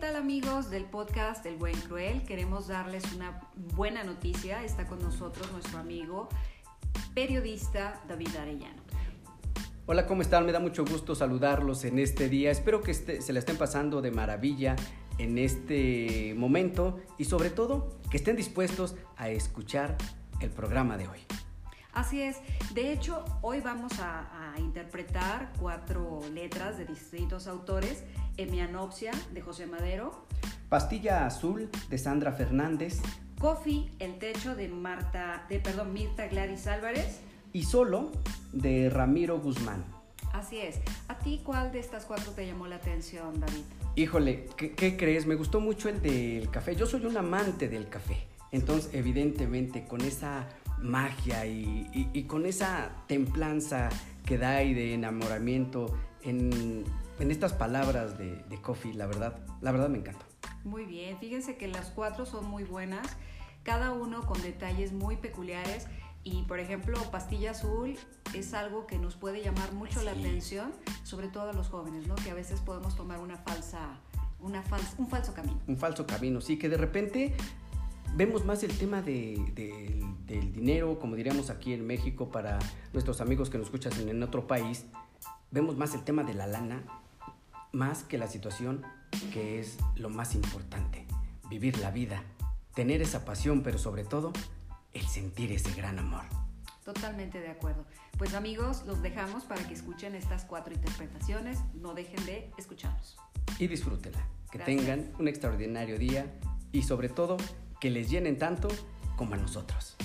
tal amigos del podcast El Buen Cruel? Queremos darles una buena noticia. Está con nosotros nuestro amigo periodista David Arellano. Hola, ¿cómo están? Me da mucho gusto saludarlos en este día. Espero que este, se la estén pasando de maravilla en este momento y sobre todo que estén dispuestos a escuchar el programa de hoy. Así es. De hecho, hoy vamos a, a interpretar cuatro letras de distintos autores Emianopsia de José Madero, Pastilla Azul de Sandra Fernández, Coffee, El Techo de Marta, de perdón, Mirta Gladys Álvarez y Solo de Ramiro Guzmán. Así es. ¿A ti cuál de estas cuatro te llamó la atención, David? Híjole, ¿qué, qué crees? Me gustó mucho el del café. Yo soy un amante del café. Entonces, evidentemente, con esa magia y, y, y con esa templanza que da y de enamoramiento en en estas palabras de, de Coffee, la verdad, la verdad me encantó. Muy bien, fíjense que las cuatro son muy buenas, cada uno con detalles muy peculiares y por ejemplo pastilla azul es algo que nos puede llamar mucho sí. la atención, sobre todo a los jóvenes, ¿no? Que a veces podemos tomar una falsa, una falsa, un falso camino. Un falso camino, sí, que de repente vemos más el tema de, de, del dinero, como diríamos aquí en México para nuestros amigos que nos escuchan en otro país, vemos más el tema de la lana más que la situación que es lo más importante, vivir la vida, tener esa pasión, pero sobre todo el sentir ese gran amor. Totalmente de acuerdo. Pues amigos, los dejamos para que escuchen estas cuatro interpretaciones, no dejen de escucharnos. Y disfrútenla, que Gracias. tengan un extraordinario día y sobre todo que les llenen tanto como a nosotros.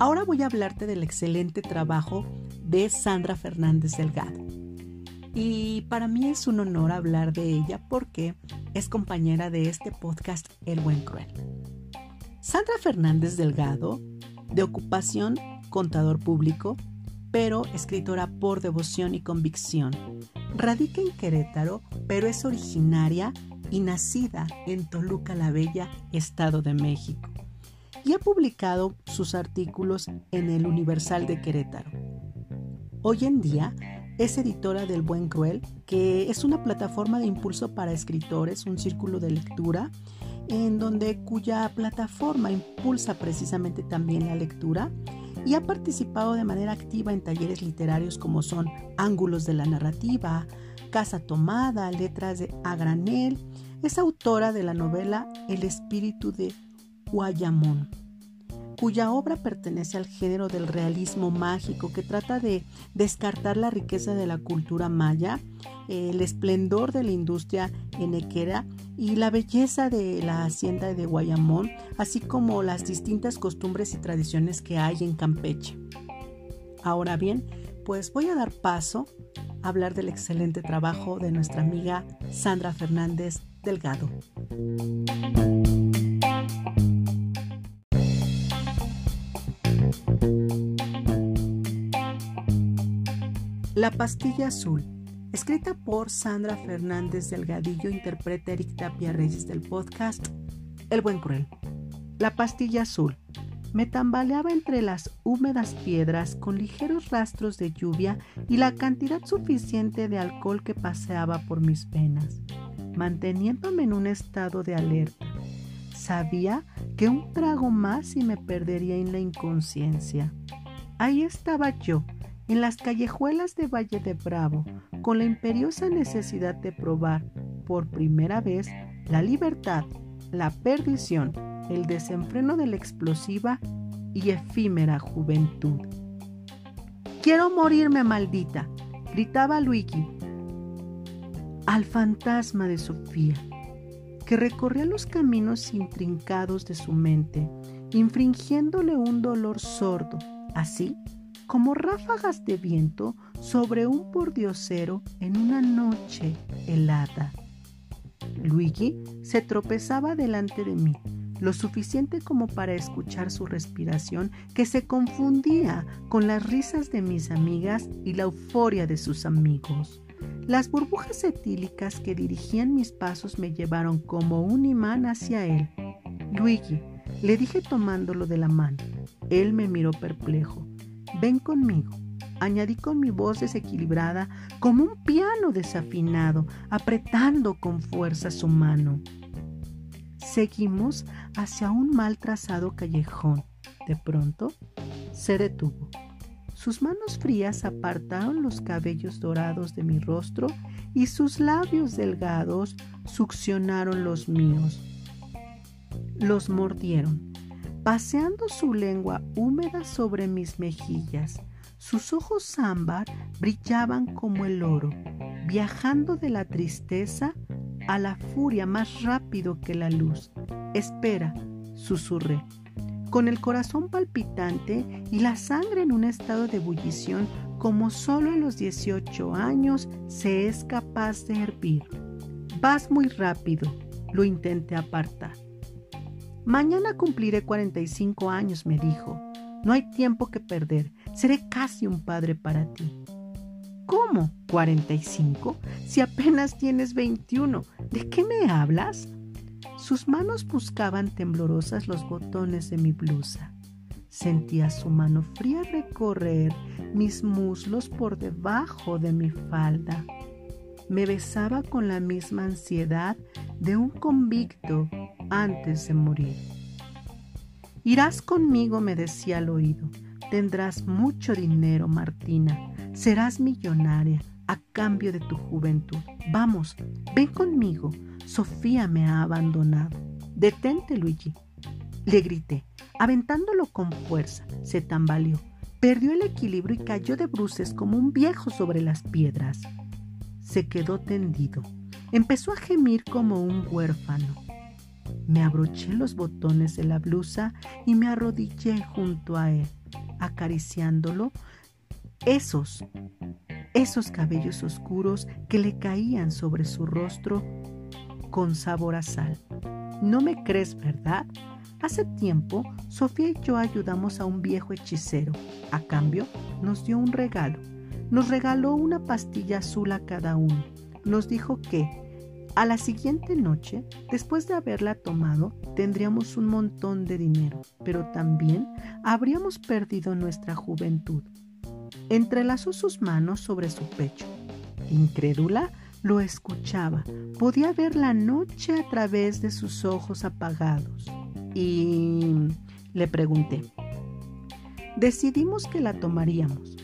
Ahora voy a hablarte del excelente trabajo de Sandra Fernández Delgado. Y para mí es un honor hablar de ella porque es compañera de este podcast El Buen Cruel. Sandra Fernández Delgado, de ocupación contador público, pero escritora por devoción y convicción. Radica en Querétaro, pero es originaria y nacida en Toluca la Bella, Estado de México y ha publicado sus artículos en el Universal de Querétaro. Hoy en día es editora del Buen Cruel, que es una plataforma de impulso para escritores, un círculo de lectura, en donde cuya plataforma impulsa precisamente también la lectura y ha participado de manera activa en talleres literarios como son Ángulos de la Narrativa, Casa Tomada, Letras de a Granel. Es autora de la novela El espíritu de Guayamón, cuya obra pertenece al género del realismo mágico que trata de descartar la riqueza de la cultura maya, el esplendor de la industria enequera y la belleza de la hacienda de Guayamón, así como las distintas costumbres y tradiciones que hay en Campeche. Ahora bien, pues voy a dar paso a hablar del excelente trabajo de nuestra amiga Sandra Fernández Delgado. La pastilla azul, escrita por Sandra Fernández Delgadillo, interpreta Eric Tapia Reyes del podcast El Buen Cruel. La pastilla azul. Me tambaleaba entre las húmedas piedras con ligeros rastros de lluvia y la cantidad suficiente de alcohol que paseaba por mis venas, manteniéndome en un estado de alerta. Sabía que un trago más y me perdería en la inconsciencia. Ahí estaba yo, en las callejuelas de Valle de Bravo, con la imperiosa necesidad de probar por primera vez la libertad, la perdición, el desenfreno de la explosiva y efímera juventud. Quiero morirme, maldita, gritaba Luigi al fantasma de Sofía, que recorría los caminos intrincados de su mente, infringiéndole un dolor sordo, así como ráfagas de viento sobre un pordiosero en una noche helada. Luigi se tropezaba delante de mí, lo suficiente como para escuchar su respiración que se confundía con las risas de mis amigas y la euforia de sus amigos. Las burbujas etílicas que dirigían mis pasos me llevaron como un imán hacia él. Luigi, le dije tomándolo de la mano. Él me miró perplejo. Ven conmigo, añadí con mi voz desequilibrada como un piano desafinado, apretando con fuerza su mano. Seguimos hacia un mal trazado callejón. De pronto, se detuvo. Sus manos frías apartaron los cabellos dorados de mi rostro y sus labios delgados succionaron los míos. Los mordieron, paseando su lengua húmeda sobre mis mejillas. Sus ojos ámbar brillaban como el oro, viajando de la tristeza a la furia más rápido que la luz. Espera, susurré con el corazón palpitante y la sangre en un estado de ebullición como solo a los 18 años se es capaz de hervir. Vas muy rápido, lo intenté apartar. Mañana cumpliré 45 años, me dijo. No hay tiempo que perder, seré casi un padre para ti. ¿Cómo? ¿45? Si apenas tienes 21, ¿de qué me hablas? Sus manos buscaban temblorosas los botones de mi blusa. Sentía su mano fría recorrer mis muslos por debajo de mi falda. Me besaba con la misma ansiedad de un convicto antes de morir. Irás conmigo, me decía al oído. Tendrás mucho dinero, Martina. Serás millonaria a cambio de tu juventud. Vamos, ven conmigo. Sofía me ha abandonado. Detente, Luigi. Le grité, aventándolo con fuerza. Se tambaleó, perdió el equilibrio y cayó de bruces como un viejo sobre las piedras. Se quedó tendido. Empezó a gemir como un huérfano. Me abroché los botones de la blusa y me arrodillé junto a él, acariciándolo. Esos, esos cabellos oscuros que le caían sobre su rostro con sabor a sal. No me crees, ¿verdad? Hace tiempo, Sofía y yo ayudamos a un viejo hechicero. A cambio, nos dio un regalo. Nos regaló una pastilla azul a cada uno. Nos dijo que, a la siguiente noche, después de haberla tomado, tendríamos un montón de dinero, pero también habríamos perdido nuestra juventud. Entrelazó sus manos sobre su pecho. Incrédula, lo escuchaba, podía ver la noche a través de sus ojos apagados. Y le pregunté, decidimos que la tomaríamos.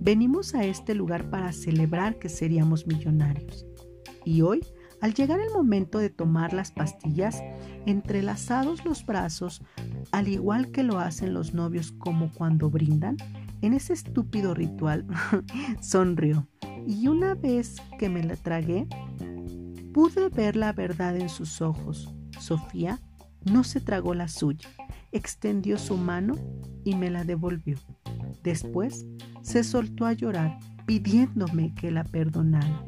Venimos a este lugar para celebrar que seríamos millonarios. Y hoy, al llegar el momento de tomar las pastillas, entrelazados los brazos, al igual que lo hacen los novios como cuando brindan, en ese estúpido ritual, sonrió y una vez que me la tragué, pude ver la verdad en sus ojos. Sofía no se tragó la suya, extendió su mano y me la devolvió. Después se soltó a llorar pidiéndome que la perdonara.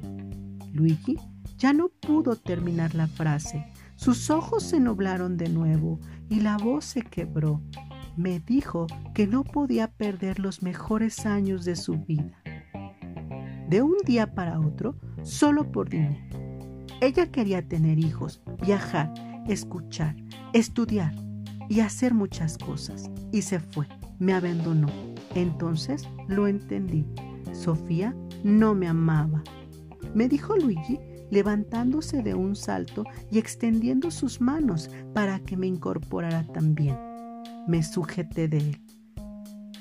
Luigi ya no pudo terminar la frase. Sus ojos se nublaron de nuevo y la voz se quebró. Me dijo que no podía perder los mejores años de su vida de un día para otro solo por dinero. Ella quería tener hijos, viajar, escuchar, estudiar y hacer muchas cosas. Y se fue, me abandonó. Entonces lo entendí. Sofía no me amaba. Me dijo Luigi levantándose de un salto y extendiendo sus manos para que me incorporara también. Me sujeté de él.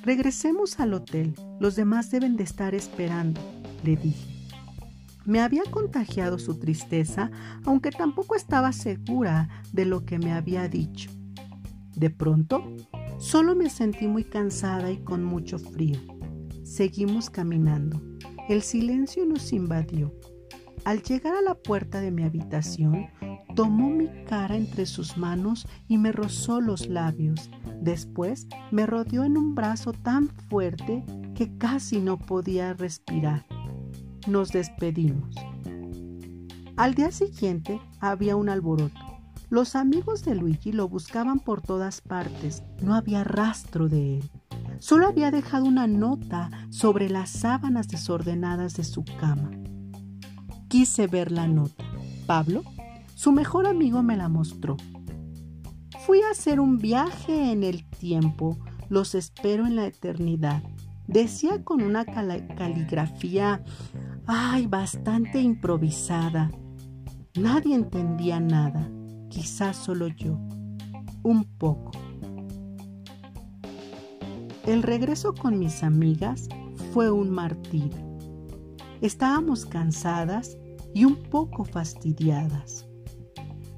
Regresemos al hotel. Los demás deben de estar esperando le dije. Me había contagiado su tristeza, aunque tampoco estaba segura de lo que me había dicho. De pronto, solo me sentí muy cansada y con mucho frío. Seguimos caminando. El silencio nos invadió. Al llegar a la puerta de mi habitación, tomó mi cara entre sus manos y me rozó los labios. Después me rodeó en un brazo tan fuerte que casi no podía respirar nos despedimos. Al día siguiente había un alboroto. Los amigos de Luigi lo buscaban por todas partes. No había rastro de él. Solo había dejado una nota sobre las sábanas desordenadas de su cama. Quise ver la nota. Pablo, su mejor amigo, me la mostró. fui a hacer un viaje en el tiempo. Los espero en la eternidad. Decía con una caligrafía, ay, bastante improvisada. Nadie entendía nada, quizás solo yo, un poco. El regreso con mis amigas fue un martirio. Estábamos cansadas y un poco fastidiadas.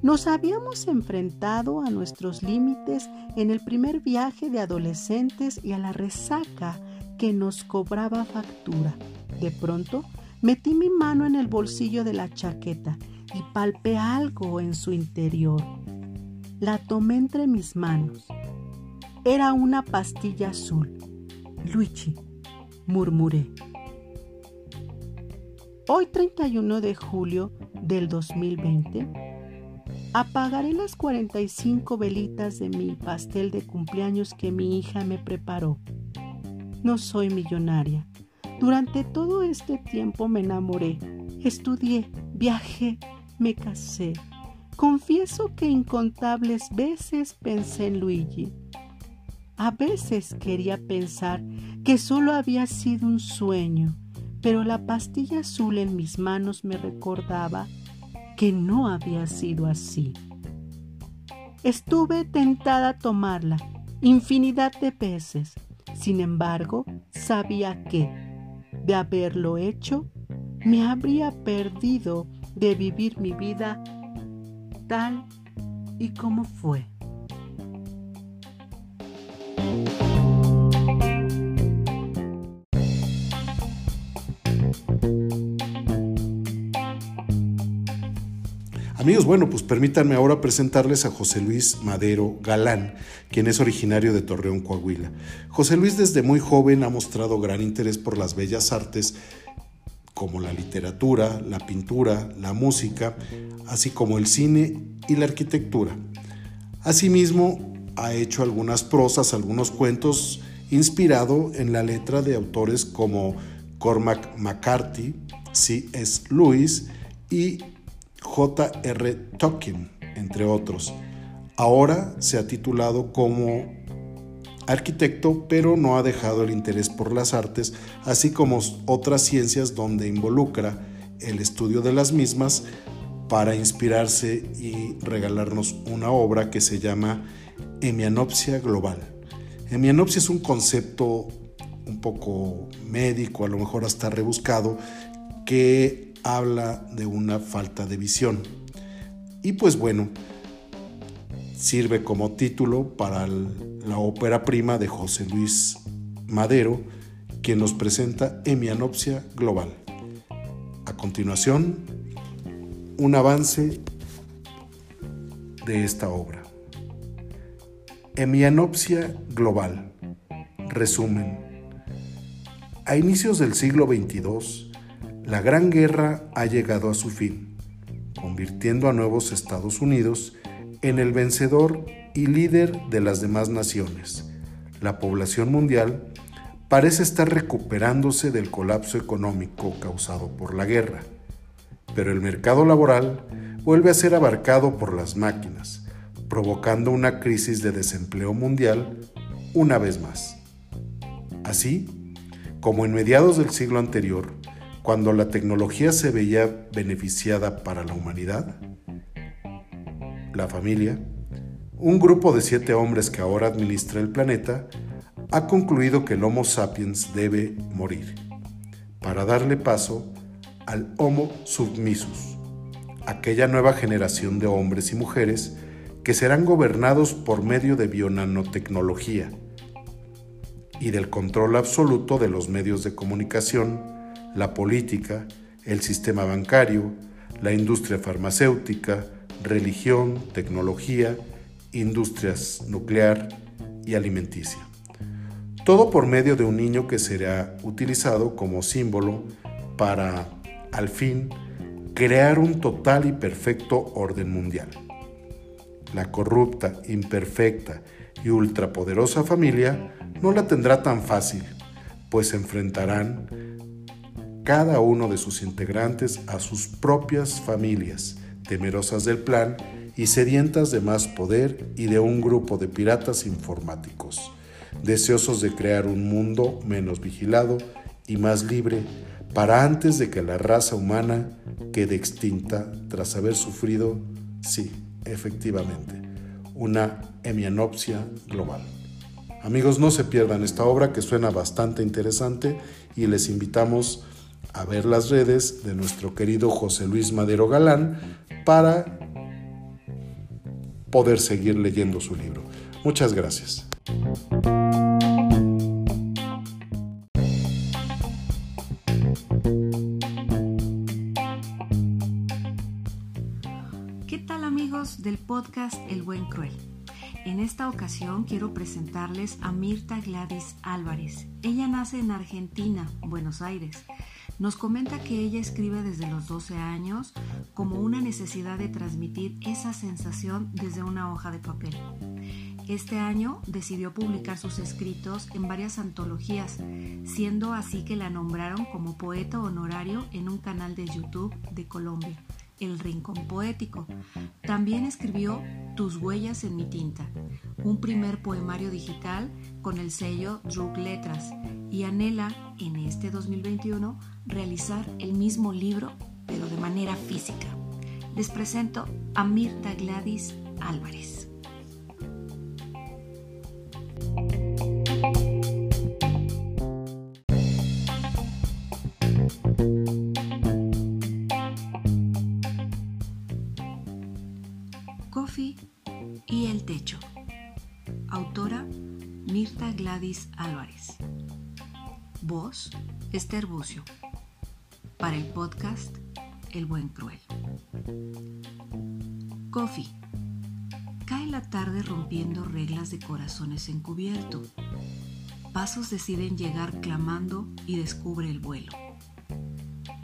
Nos habíamos enfrentado a nuestros límites en el primer viaje de adolescentes y a la resaca que nos cobraba factura. De pronto, metí mi mano en el bolsillo de la chaqueta y palpé algo en su interior. La tomé entre mis manos. Era una pastilla azul. Luigi, murmuré. Hoy 31 de julio del 2020, apagaré las 45 velitas de mi pastel de cumpleaños que mi hija me preparó. No soy millonaria. Durante todo este tiempo me enamoré, estudié, viajé, me casé. Confieso que incontables veces pensé en Luigi. A veces quería pensar que solo había sido un sueño pero la pastilla azul en mis manos me recordaba que no había sido así. Estuve tentada a tomarla infinidad de veces, sin embargo, sabía que, de haberlo hecho, me habría perdido de vivir mi vida tal y como fue. Amigos, bueno, pues permítanme ahora presentarles a José Luis Madero Galán, quien es originario de Torreón, Coahuila. José Luis desde muy joven ha mostrado gran interés por las bellas artes como la literatura, la pintura, la música, así como el cine y la arquitectura. Asimismo, ha hecho algunas prosas, algunos cuentos inspirado en la letra de autores como Cormac McCarthy, C.S. Lewis y J.R. Tolkien, entre otros. Ahora se ha titulado como arquitecto, pero no ha dejado el interés por las artes, así como otras ciencias donde involucra el estudio de las mismas para inspirarse y regalarnos una obra que se llama Hemianopsia Global. Hemianopsia es un concepto un poco médico, a lo mejor hasta rebuscado, que habla de una falta de visión. Y pues bueno, sirve como título para la ópera prima de José Luis Madero, quien nos presenta Hemianopsia Global. A continuación, un avance de esta obra. Hemianopsia Global. Resumen. A inicios del siglo XXII, la Gran Guerra ha llegado a su fin, convirtiendo a nuevos Estados Unidos en el vencedor y líder de las demás naciones. La población mundial parece estar recuperándose del colapso económico causado por la guerra, pero el mercado laboral vuelve a ser abarcado por las máquinas, provocando una crisis de desempleo mundial una vez más. Así, como en mediados del siglo anterior, cuando la tecnología se veía beneficiada para la humanidad? La familia, un grupo de siete hombres que ahora administra el planeta, ha concluido que el Homo sapiens debe morir para darle paso al Homo submisus, aquella nueva generación de hombres y mujeres que serán gobernados por medio de bionanotecnología y del control absoluto de los medios de comunicación la política, el sistema bancario, la industria farmacéutica, religión, tecnología, industrias nuclear y alimenticia. Todo por medio de un niño que será utilizado como símbolo para, al fin, crear un total y perfecto orden mundial. La corrupta, imperfecta y ultrapoderosa familia no la tendrá tan fácil, pues se enfrentarán cada uno de sus integrantes a sus propias familias, temerosas del plan y sedientas de más poder y de un grupo de piratas informáticos, deseosos de crear un mundo menos vigilado y más libre para antes de que la raza humana quede extinta tras haber sufrido, sí, efectivamente, una hemianopsia global. Amigos, no se pierdan esta obra que suena bastante interesante y les invitamos a ver las redes de nuestro querido José Luis Madero Galán para poder seguir leyendo su libro. Muchas gracias. ¿Qué tal amigos del podcast El Buen Cruel? En esta ocasión quiero presentarles a Mirta Gladys Álvarez. Ella nace en Argentina, Buenos Aires. Nos comenta que ella escribe desde los 12 años como una necesidad de transmitir esa sensación desde una hoja de papel. Este año decidió publicar sus escritos en varias antologías, siendo así que la nombraron como poeta honorario en un canal de YouTube de Colombia. El Rincón Poético. También escribió Tus huellas en mi tinta, un primer poemario digital con el sello Drug Letras y anhela en este 2021 realizar el mismo libro pero de manera física. Les presento a Mirta Gladys Álvarez. Coffee y el techo. Autora Mirta Gladys Álvarez. Voz Esther Bucio. Para el podcast El Buen Cruel. Coffee. Cae la tarde rompiendo reglas de corazones encubierto. Pasos deciden llegar clamando y descubre el vuelo.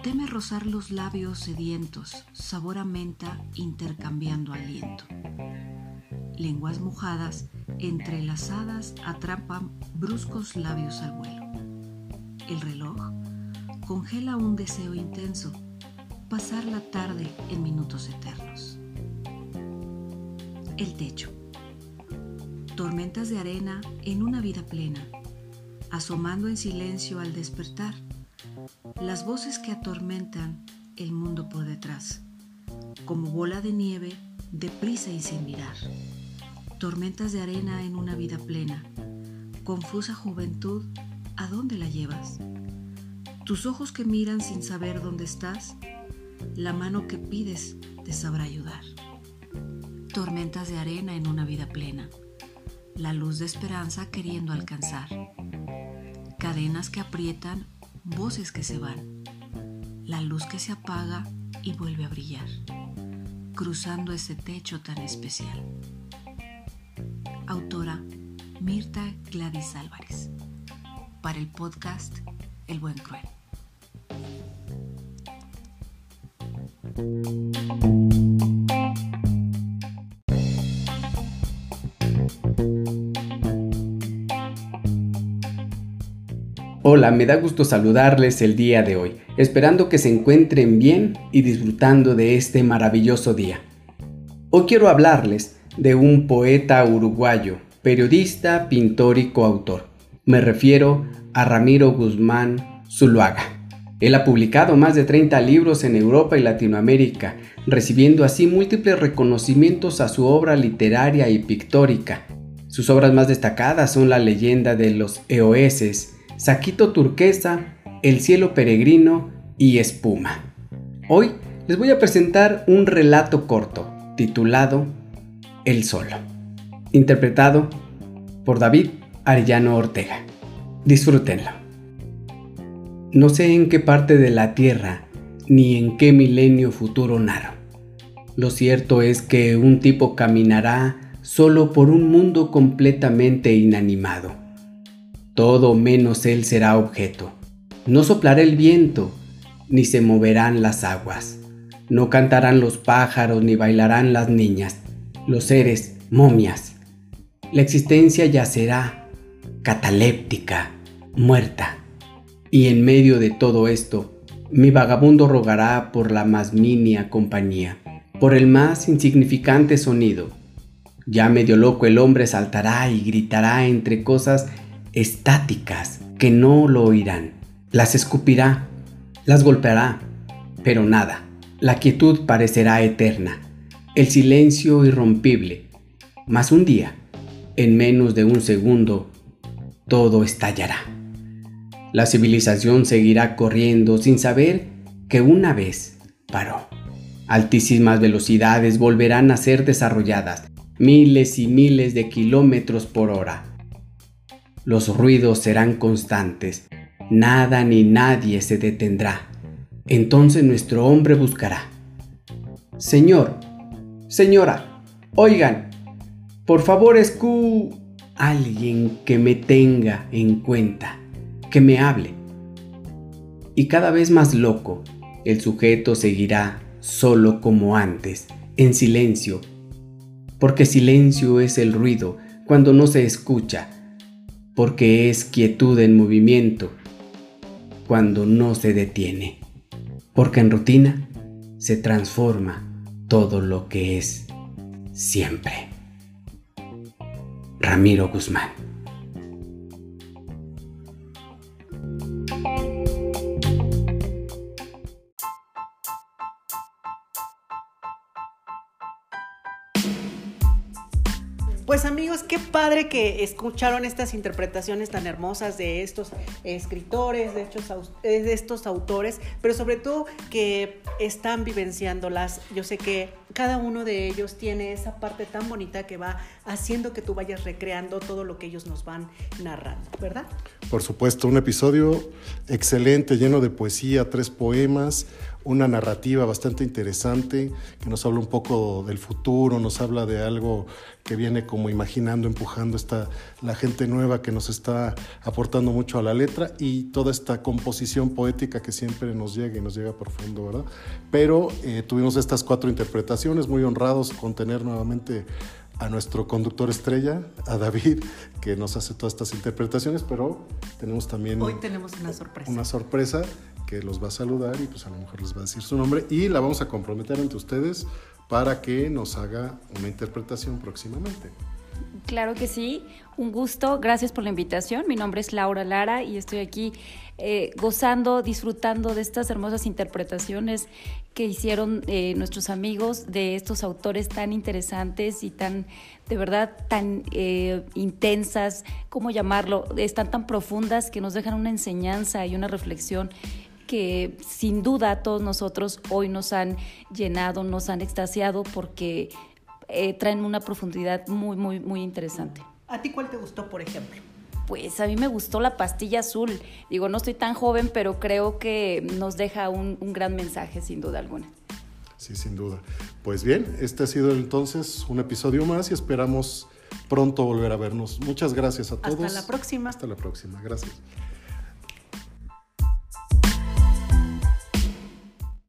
Teme rozar los labios sedientos, sabor a menta intercambiando aliento. Lenguas mojadas, entrelazadas, atrapan bruscos labios al vuelo. El reloj congela un deseo intenso, pasar la tarde en minutos eternos. El techo. Tormentas de arena en una vida plena, asomando en silencio al despertar las voces que atormentan el mundo por detrás, como bola de nieve, deprisa y sin mirar. Tormentas de arena en una vida plena, confusa juventud, ¿a dónde la llevas? Tus ojos que miran sin saber dónde estás, la mano que pides te sabrá ayudar. Tormentas de arena en una vida plena, la luz de esperanza queriendo alcanzar. Cadenas que aprietan voces que se van, la luz que se apaga y vuelve a brillar, cruzando ese techo tan especial. Autora Mirta Gladys Álvarez, para el podcast El Buen Cruel. Hola, me da gusto saludarles el día de hoy, esperando que se encuentren bien y disfrutando de este maravilloso día. Hoy quiero hablarles de un poeta uruguayo, periodista, pintor y coautor. Me refiero a Ramiro Guzmán Zuluaga. Él ha publicado más de 30 libros en Europa y Latinoamérica, recibiendo así múltiples reconocimientos a su obra literaria y pictórica. Sus obras más destacadas son La leyenda de los Eoeses, Saquito Turquesa, El cielo peregrino y Espuma. Hoy les voy a presentar un relato corto titulado El Solo, interpretado por David Arellano Ortega. Disfrútenlo. No sé en qué parte de la Tierra ni en qué milenio futuro naro. Lo cierto es que un tipo caminará solo por un mundo completamente inanimado todo menos él será objeto. No soplará el viento, ni se moverán las aguas. No cantarán los pájaros, ni bailarán las niñas, los seres, momias. La existencia yacerá, cataléptica, muerta. Y en medio de todo esto, mi vagabundo rogará por la más minia compañía, por el más insignificante sonido. Ya medio loco el hombre saltará y gritará entre cosas estáticas que no lo oirán. Las escupirá, las golpeará, pero nada. La quietud parecerá eterna, el silencio irrompible. Mas un día, en menos de un segundo, todo estallará. La civilización seguirá corriendo sin saber que una vez paró. Altísimas velocidades volverán a ser desarrolladas, miles y miles de kilómetros por hora. Los ruidos serán constantes, nada ni nadie se detendrá. Entonces nuestro hombre buscará. Señor, señora, oigan, por favor escu... alguien que me tenga en cuenta, que me hable. Y cada vez más loco, el sujeto seguirá solo como antes, en silencio, porque silencio es el ruido cuando no se escucha, porque es quietud en movimiento cuando no se detiene, porque en rutina se transforma todo lo que es siempre. Ramiro Guzmán padre que escucharon estas interpretaciones tan hermosas de estos escritores, de estos, de estos autores, pero sobre todo que están vivenciándolas. Yo sé que cada uno de ellos tiene esa parte tan bonita que va haciendo que tú vayas recreando todo lo que ellos nos van narrando, ¿verdad? Por supuesto, un episodio excelente, lleno de poesía, tres poemas, una narrativa bastante interesante que nos habla un poco del futuro, nos habla de algo que viene como imaginando, empujando esta, la gente nueva que nos está aportando mucho a la letra y toda esta composición poética que siempre nos llega y nos llega profundo, ¿verdad? Pero eh, tuvimos estas cuatro interpretaciones, muy honrados con tener nuevamente a nuestro conductor estrella, a David, que nos hace todas estas interpretaciones, pero tenemos también... Hoy tenemos una sorpresa. Una sorpresa que los va a saludar y pues a lo mejor les va a decir su nombre y la vamos a comprometer ante ustedes para que nos haga una interpretación próximamente. Claro que sí, un gusto, gracias por la invitación. Mi nombre es Laura Lara y estoy aquí eh, gozando, disfrutando de estas hermosas interpretaciones que hicieron eh, nuestros amigos de estos autores tan interesantes y tan, de verdad, tan eh, intensas, ¿cómo llamarlo? Están tan profundas que nos dejan una enseñanza y una reflexión que sin duda a todos nosotros hoy nos han llenado, nos han extasiado porque eh, traen una profundidad muy, muy, muy interesante. ¿A ti cuál te gustó, por ejemplo? Pues a mí me gustó la pastilla azul. Digo, no estoy tan joven, pero creo que nos deja un, un gran mensaje, sin duda alguna. Sí, sin duda. Pues bien, este ha sido entonces un episodio más y esperamos pronto volver a vernos. Muchas gracias a todos. Hasta la próxima. Hasta la próxima. Gracias.